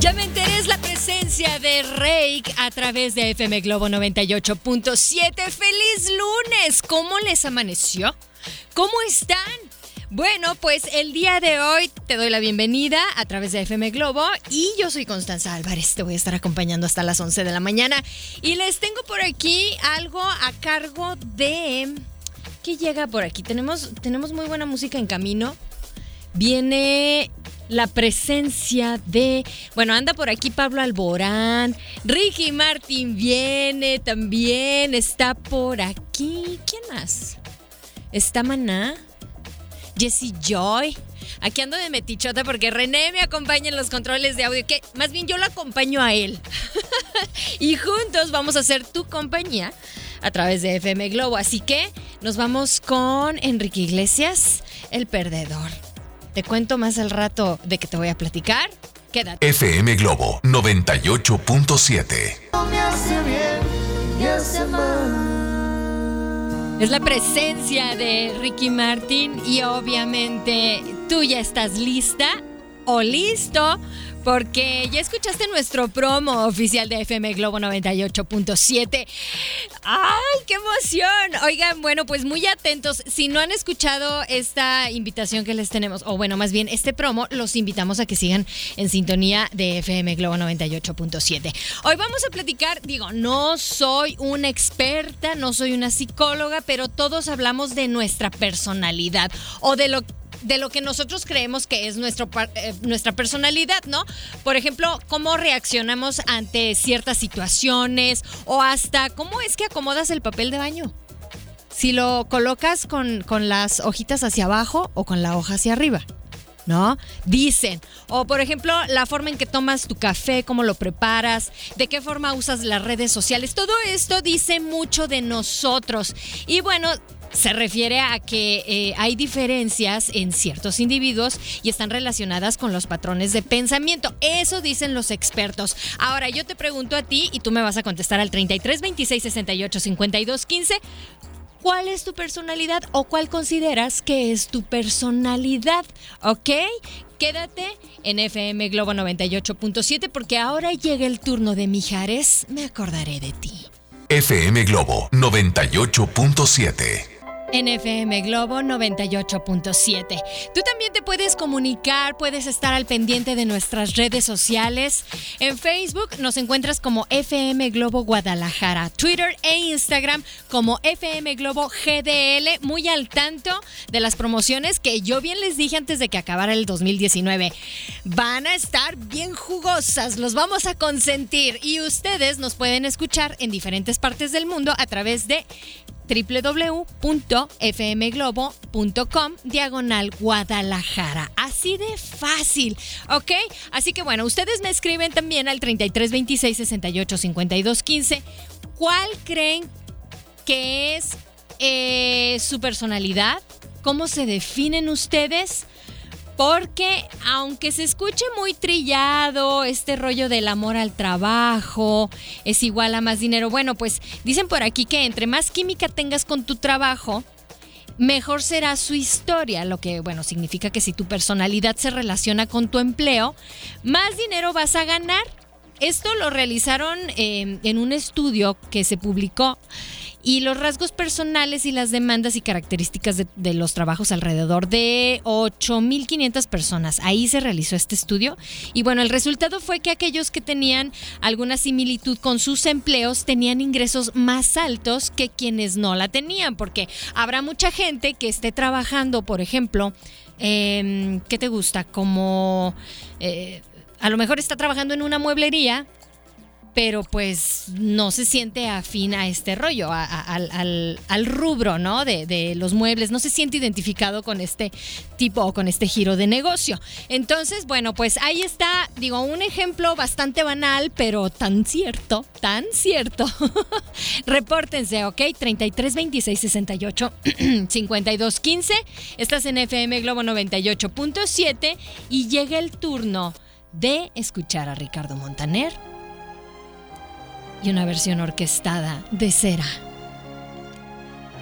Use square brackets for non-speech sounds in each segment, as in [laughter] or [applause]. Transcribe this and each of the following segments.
Ya me enteré, es la presencia de Rake a través de FM Globo 98.7. ¡Feliz lunes! ¿Cómo les amaneció? ¿Cómo están? Bueno, pues el día de hoy te doy la bienvenida a través de FM Globo y yo soy Constanza Álvarez, te voy a estar acompañando hasta las 11 de la mañana y les tengo por aquí algo a cargo de... ¿Qué llega por aquí? Tenemos, tenemos muy buena música en camino. Viene la presencia de, bueno, anda por aquí Pablo Alborán, Ricky Martin viene también, está por aquí, ¿quién más? Está Maná, Jesse Joy. Aquí ando de metichota porque René me acompaña en los controles de audio, que más bien yo lo acompaño a él. [laughs] y juntos vamos a hacer tu compañía a través de FM Globo. Así que nos vamos con Enrique Iglesias, el perdedor. Te cuento más al rato de que te voy a platicar. Quédate. FM Globo 98.7. Es la presencia de Ricky Martin y obviamente tú ya estás lista o listo porque ya escuchaste nuestro promo oficial de FM Globo 98.7. ¡Ay, qué emoción! Oigan, bueno, pues muy atentos. Si no han escuchado esta invitación que les tenemos, o bueno, más bien este promo, los invitamos a que sigan en sintonía de FM Globo 98.7. Hoy vamos a platicar, digo, no soy una experta, no soy una psicóloga, pero todos hablamos de nuestra personalidad o de lo de lo que nosotros creemos que es nuestro, eh, nuestra personalidad, ¿no? Por ejemplo, cómo reaccionamos ante ciertas situaciones o hasta cómo es que acomodas el papel de baño. Si lo colocas con, con las hojitas hacia abajo o con la hoja hacia arriba. ¿no? Dicen. O por ejemplo, la forma en que tomas tu café, cómo lo preparas, de qué forma usas las redes sociales. Todo esto dice mucho de nosotros. Y bueno, se refiere a que eh, hay diferencias en ciertos individuos y están relacionadas con los patrones de pensamiento. Eso dicen los expertos. Ahora yo te pregunto a ti y tú me vas a contestar al 33 26 68 52 15. ¿Cuál es tu personalidad o cuál consideras que es tu personalidad? ¿Ok? Quédate en FM Globo 98.7 porque ahora llega el turno de Mijares. Me acordaré de ti. FM Globo 98.7 NFM Globo 98.7. Tú también te puedes comunicar, puedes estar al pendiente de nuestras redes sociales. En Facebook nos encuentras como FM Globo Guadalajara, Twitter e Instagram como FM Globo GDL, muy al tanto de las promociones que yo bien les dije antes de que acabara el 2019. Van a estar bien jugosas, los vamos a consentir y ustedes nos pueden escuchar en diferentes partes del mundo a través de www.fmglobo.com diagonal Guadalajara. Así de fácil, ¿ok? Así que bueno, ustedes me escriben también al 33 26 68 52 15. ¿Cuál creen que es eh, su personalidad? ¿Cómo se definen ustedes? Porque aunque se escuche muy trillado este rollo del amor al trabajo, es igual a más dinero, bueno, pues dicen por aquí que entre más química tengas con tu trabajo, mejor será su historia, lo que, bueno, significa que si tu personalidad se relaciona con tu empleo, más dinero vas a ganar. Esto lo realizaron eh, en un estudio que se publicó y los rasgos personales y las demandas y características de, los trabajos alrededor de 8.500 personas. Ahí se realizó este estudio y bueno, el resultado fue que aquellos que tenían alguna similitud con sus empleos tenían ingresos más altos que quienes no la tenían, porque habrá mucha gente que esté trabajando, por ejemplo, eh, ¿qué te gusta? Como... Eh, a lo mejor está trabajando en una mueblería pero pues no se siente afín a este rollo, al, rubro, ¿no? De, los muebles, no se siente identificado con este tipo o con este giro de negocio. Entonces, bueno, pues ahí está, digo, un ejemplo bastante banal, pero tan cierto, tan cierto. [laughs] Repórtense, ¿ok? 33 26 68 52 15. Estás en FM Globo 98.7 y llega el turno de escuchar a Ricardo Montaner y una versión orquestada de Cera.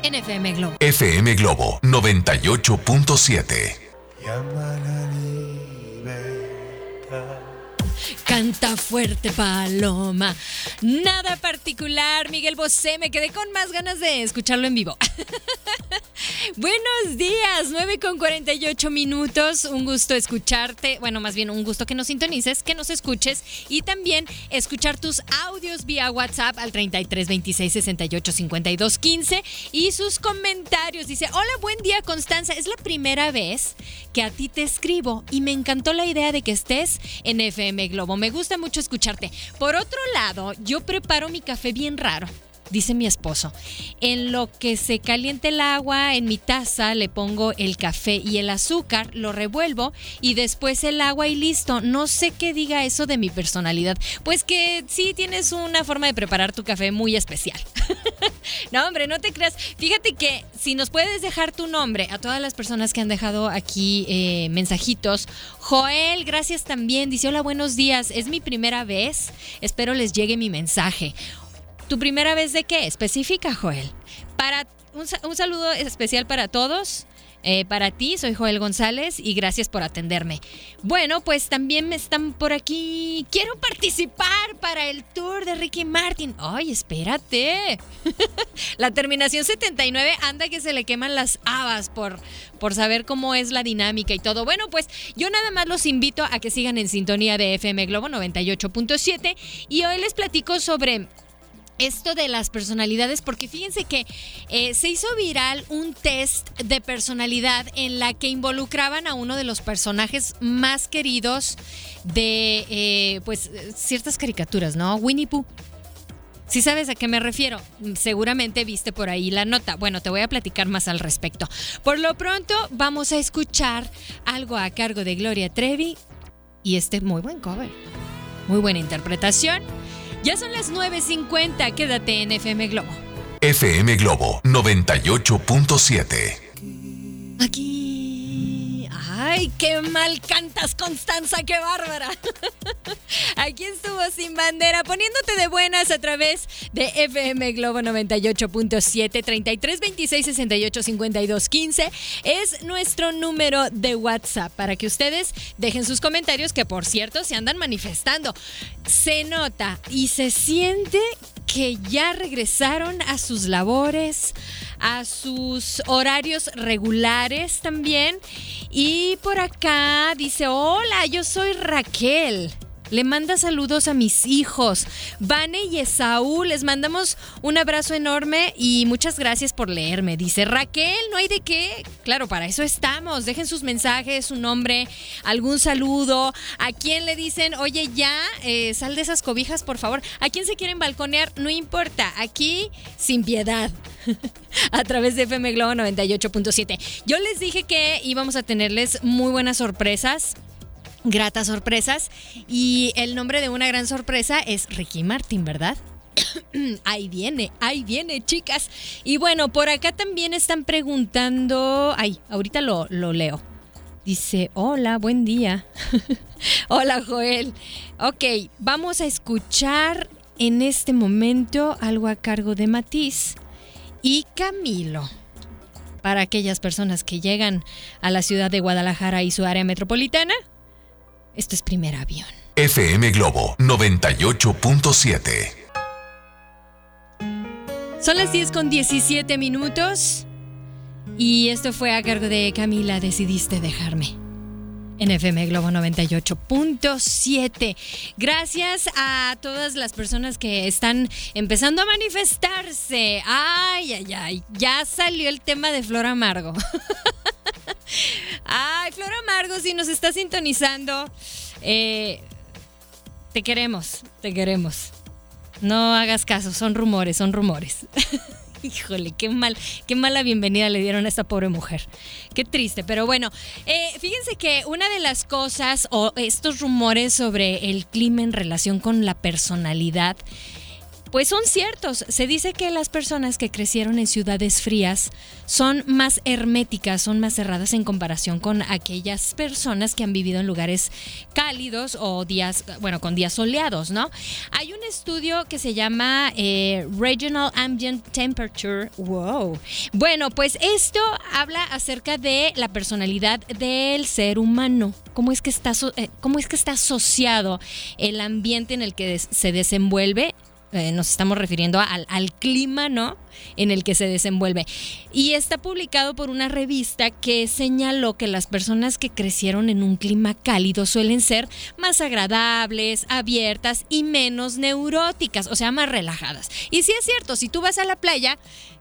En FM Globo. FM Globo 98.7. Canta fuerte, Paloma. Nada particular, Miguel Bosé. Me quedé con más ganas de escucharlo en vivo. [laughs] Buenos días, 9 con 48 minutos. Un gusto escucharte. Bueno, más bien un gusto que nos sintonices, que nos escuches y también escuchar tus audios vía WhatsApp al 33 26 68 52 15 y sus comentarios. Dice: Hola, buen día, Constanza. Es la primera vez que a ti te escribo y me encantó la idea de que estés en FM Globo. Me gusta mucho escucharte. Por otro lado, yo preparo mi café bien raro dice mi esposo. En lo que se caliente el agua, en mi taza le pongo el café y el azúcar, lo revuelvo y después el agua y listo. No sé qué diga eso de mi personalidad. Pues que sí tienes una forma de preparar tu café muy especial. [laughs] no, hombre, no te creas. Fíjate que si nos puedes dejar tu nombre a todas las personas que han dejado aquí eh, mensajitos. Joel, gracias también. Dice, hola, buenos días. Es mi primera vez. Espero les llegue mi mensaje. ¿Tu primera vez de qué? Específica, Joel. Para un, saludo especial para todos. Eh, para ti, soy Joel González y gracias por atenderme. Bueno, pues también me están por aquí. Quiero participar para el tour de Ricky Martin. Ay, espérate. [laughs] la terminación 79 anda que se le queman las habas por, por saber cómo es la dinámica y todo. Bueno, pues yo nada más los invito a que sigan en sintonía de FM Globo 98.7 y hoy les platico sobre esto de las personalidades, porque fíjense que eh, se hizo viral un test de personalidad en la que involucraban a uno de los personajes más queridos de eh, pues ciertas caricaturas, ¿no? Winnie Pooh. Si sabes a qué me refiero, seguramente viste por ahí la nota. Bueno, te voy a platicar más al respecto. Por lo pronto, vamos a escuchar algo a cargo de Gloria Trevi y este muy buen cover. Muy buena interpretación. Ya son las 9.50, quédate en FM Globo. FM Globo 98.7. Aquí. ¡Ay, qué mal cantas, Constanza! ¡Qué bárbara! [laughs] Aquí estuvo Sin Bandera, poniéndote de buenas a través de FM Globo 98.7 33 26 68 52 15. Es nuestro número de WhatsApp para que ustedes dejen sus comentarios, que por cierto se andan manifestando. Se nota y se siente que ya regresaron a sus labores, a sus horarios regulares también. Y por acá dice, hola, yo soy Raquel. Le manda saludos a mis hijos, Vane y Esaú. Les mandamos un abrazo enorme y muchas gracias por leerme. Dice Raquel, no hay de qué. Claro, para eso estamos. Dejen sus mensajes, su nombre, algún saludo. ¿A quién le dicen, oye, ya, eh, sal de esas cobijas, por favor? ¿A quién se quieren balconear? No importa. Aquí, sin piedad. [laughs] a través de FM Globo 98.7. Yo les dije que íbamos a tenerles muy buenas sorpresas gratas sorpresas. Y el nombre de una gran sorpresa es Ricky Martin, ¿verdad? [coughs] ahí viene, ahí viene, chicas. Y bueno, por acá también están preguntando. Ay, ahorita lo, lo leo. Dice, hola, buen día. [laughs] hola, Joel. Ok, vamos a escuchar en este momento algo a cargo de Matiz y Camilo. Para aquellas personas que llegan a la ciudad de Guadalajara y su área metropolitana, Esto es primer avión. FM Globo 98.7. Son las 10 con 17 minutos. Y esto fue a cargo de Camila, decidiste dejarme en FM Globo 98.7. Gracias a todas las personas que están empezando a manifestarse. Ay, ay, ay, ya salió el tema de Flor Amargo. [laughs] Amargo, si nos está sintonizando, eh, te queremos, te queremos. No hagas caso, son rumores, son rumores. [laughs] Híjole, qué mal, qué mala bienvenida le dieron a esta pobre mujer. Qué triste, pero bueno, eh, fíjense que una de las cosas o estos rumores sobre el clima en relación con la personalidad pues son ciertos. Se dice que las personas que crecieron en ciudades frías son más herméticas, son más cerradas en comparación con aquellas personas que han vivido en lugares cálidos o días, bueno, con días soleados, ¿no? Hay un estudio que se llama eh, Regional Ambient Temperature. Wow. Bueno, pues esto habla acerca de la personalidad del ser humano. ¿Cómo es que está, eh, cómo es que está asociado el ambiente en el que se desenvuelve eh, nos estamos refiriendo al, al, clima, ¿no? En el que se desenvuelve. Y está publicado por una revista que señaló que las personas que crecieron en un clima cálido suelen ser más agradables, abiertas y menos neuróticas, o sea, más relajadas. Y sí es cierto, si tú vas a la playa,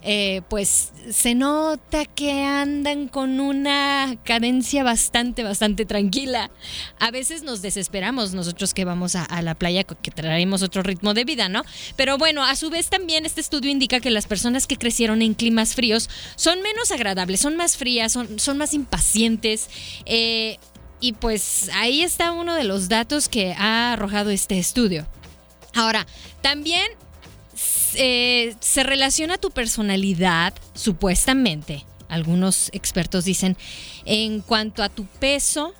eh, pues se nota que andan con una cadencia bastante, bastante tranquila. A veces nos desesperamos nosotros que vamos a, la playa, que traemos otro ritmo de vida, ¿no? Pero bueno, a su vez también este estudio indica que las personas que crecieron en climas fríos son menos agradables, son más frías, son, más impacientes. Eh, y pues ahí está uno de los datos que ha arrojado este estudio. Ahora, también eh, se relaciona tu personalidad, supuestamente, algunos expertos dicen, en cuanto a tu peso,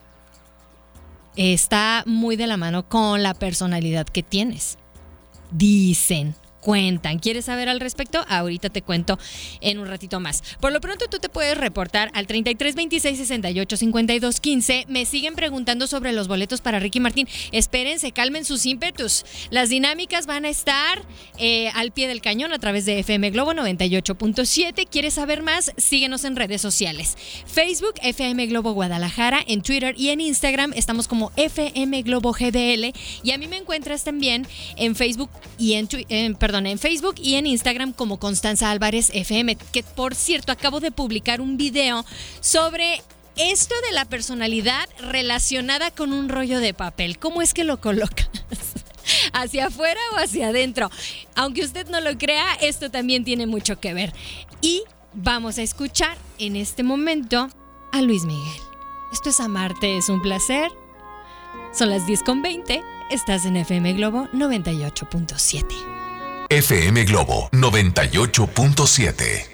está muy de la mano con la personalidad que tienes. Dicen cuentan. ¿Quieres saber al respecto? Ahorita te cuento en un ratito más. Por lo pronto tú te puedes reportar al 33 26 68 52 15. Me siguen preguntando sobre los boletos para Ricky Martín. Espérense, calmen sus ímpetus. Las dinámicas van a estar eh, al pie del cañón a través de FM Globo 98.7. ¿Quieres saber más? Síguenos en redes sociales. Facebook FM Globo Guadalajara, en Twitter y en Instagram estamos como FM Globo GDL y a mí me encuentras también en Facebook y en, en perdón, en Facebook y en Instagram como Constanza Álvarez FM, que por cierto acabo de publicar un video sobre esto de la personalidad relacionada con un rollo de papel. ¿Cómo es que lo colocas? [laughs] ¿Hacia afuera o hacia adentro? Aunque usted no lo crea, esto también tiene mucho que ver. Y vamos a escuchar en este momento a Luis Miguel. Esto es Amarte, es un placer. Son las 10 con 20. Estás en FM Globo 98.7. FM Globo 98.7.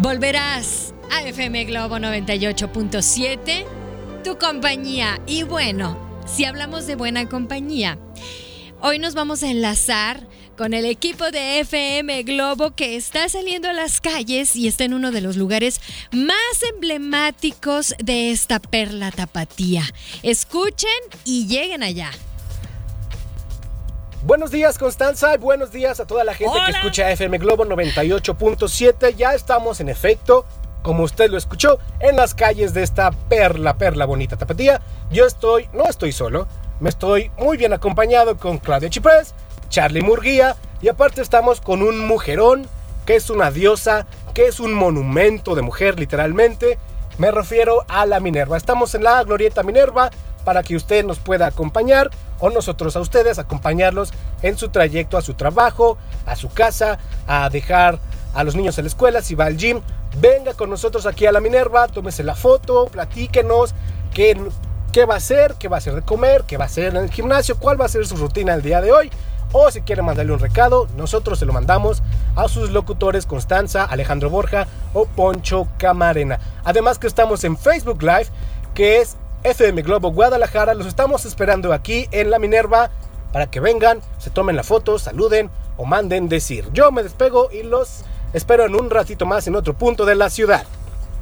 Volverás a FM Globo 98.7, tu compañía. Y bueno, si hablamos de buena compañía, hoy nos vamos a enlazar con el equipo de FM Globo que está saliendo a las calles y está en uno de los lugares más emblemáticos de esta perla tapatía. Escuchen y lleguen allá. Buenos días Constanza y buenos días a toda la gente que escucha FM Globo 98.7. Ya estamos en efecto, como usted lo escuchó, en las calles de esta perla, perla bonita tapatía. Yo estoy, no estoy solo, me estoy muy bien acompañado con Claudia Chiprés, Charlie Murguía y aparte estamos con un mujerón que es una diosa, que es un monumento de mujer literalmente. Me refiero a la Minerva. Estamos en la Glorieta Minerva para que usted nos pueda acompañar o nosotros a ustedes acompañarlos en su trayecto a su trabajo, a su casa, a dejar a los niños en la escuela, si va al gym, venga con nosotros aquí a la Minerva, tómese la foto, platíquenos qué, qué va a hacer, qué va a hacer de comer, qué va a hacer en el gimnasio, cuál va a ser su rutina el día de hoy. O si quiere mandarle un recado, nosotros se lo mandamos a sus locutores Constanza, Alejandro Borja o Poncho Camarena. Además que estamos en Facebook Live, que es FM Globo Guadalajara. Los estamos esperando aquí en la Minerva para que vengan, se tomen la foto, saluden o manden decir. Yo me despego y los espero en un ratito más en otro punto de la ciudad.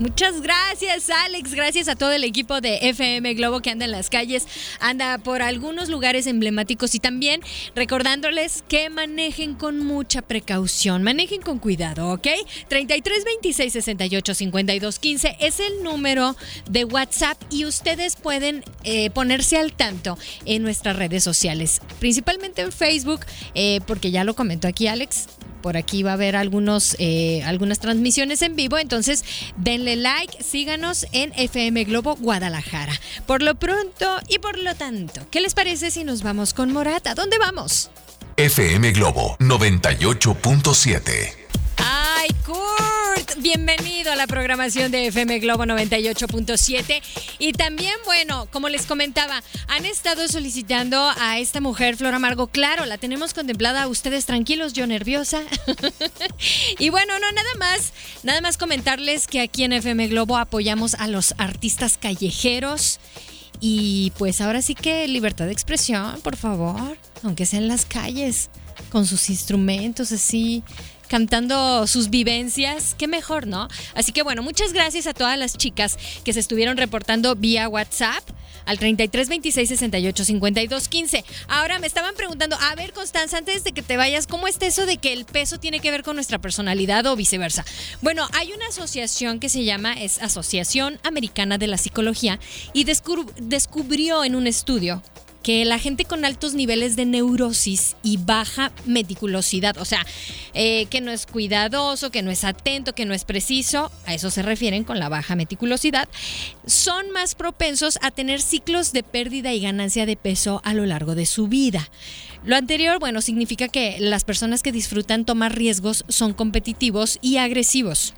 Muchas gracias, Alex. Gracias a todo el equipo de FM Globo que anda en las calles, anda por algunos lugares emblemáticos y también recordándoles que manejen con mucha precaución, manejen con cuidado, ¿ok? 33 26 68 52 15 es el número de WhatsApp y ustedes pueden eh, ponerse al tanto en nuestras redes sociales, principalmente en Facebook, eh, porque ya lo comentó aquí Alex, por aquí va a haber algunos, eh, algunas transmisiones en vivo, entonces denle like, síganos en FM Globo Guadalajara. Por lo pronto y por lo tanto, ¿qué les parece si nos vamos con Morata? ¿Dónde vamos? FM Globo 98.7. ¡Ay, Kurt! Bienvenido a la programación de FM Globo 98.7. Y también, bueno, como les comentaba, han estado solicitando a esta mujer, Flor Amargo. Claro, la tenemos contemplada. Ustedes tranquilos, yo nerviosa. [laughs] y bueno, no, nada más, nada más comentarles que aquí en FM Globo apoyamos a los artistas callejeros. Y pues ahora sí que libertad de expresión, por favor, aunque sea en las calles, con sus instrumentos así cantando sus vivencias, qué mejor, ¿no? Así que bueno, muchas gracias a todas las chicas que se estuvieron reportando vía WhatsApp al 33 26 68 52 15. Ahora me estaban preguntando, a ver, Constanza, antes de que te vayas, ¿cómo está eso de que el peso tiene que ver con nuestra personalidad o viceversa? Bueno, hay una asociación que se llama es Asociación Americana de la Psicología y descubrió en un estudio que la gente con altos niveles de neurosis y baja meticulosidad, o sea, eh, que no es cuidadoso, que no es atento, que no es preciso, a eso se refieren con la baja meticulosidad, son más propensos a tener ciclos de pérdida y ganancia de peso a lo largo de su vida. Lo anterior, bueno, significa que las personas que disfrutan tomar riesgos son competitivos y agresivos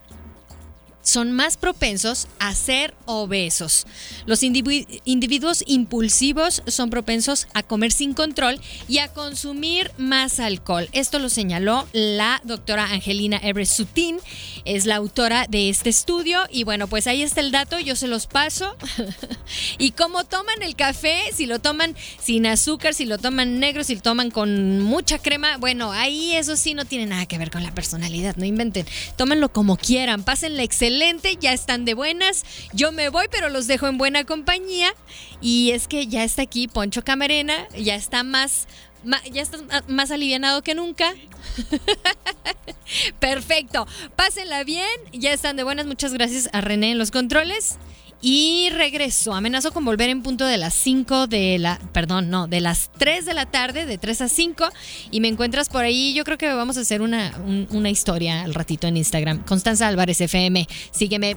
son más propensos a ser obesos. Los individuos impulsivos son propensos a comer sin control y a consumir más alcohol. Esto lo señaló la doctora Angelina Everett Sutin, es la autora de este estudio y bueno, pues ahí está el dato, yo se los paso. [laughs] y cómo toman el café, si lo toman sin azúcar, si lo toman negro, si lo toman con mucha crema, bueno, ahí eso sí no tiene nada que ver con la personalidad, no inventen. Tómenlo como quieran, excelente excelente, ya están de buenas. Yo me voy, pero los dejo en buena compañía. Y es que ya está aquí Poncho Camarena, ya está más, ya está más alivianado que nunca. [laughs] Perfecto. Pásenla bien, ya están de buenas. Muchas gracias a René en los controles. Y regreso, amenazo con volver en punto de las 5 de la, perdón, no, de las 3 de la tarde, de 3 a 5. Y me encuentras por ahí, yo creo que vamos a hacer una, una historia al ratito en Instagram. Constanza Álvarez FM, sígueme.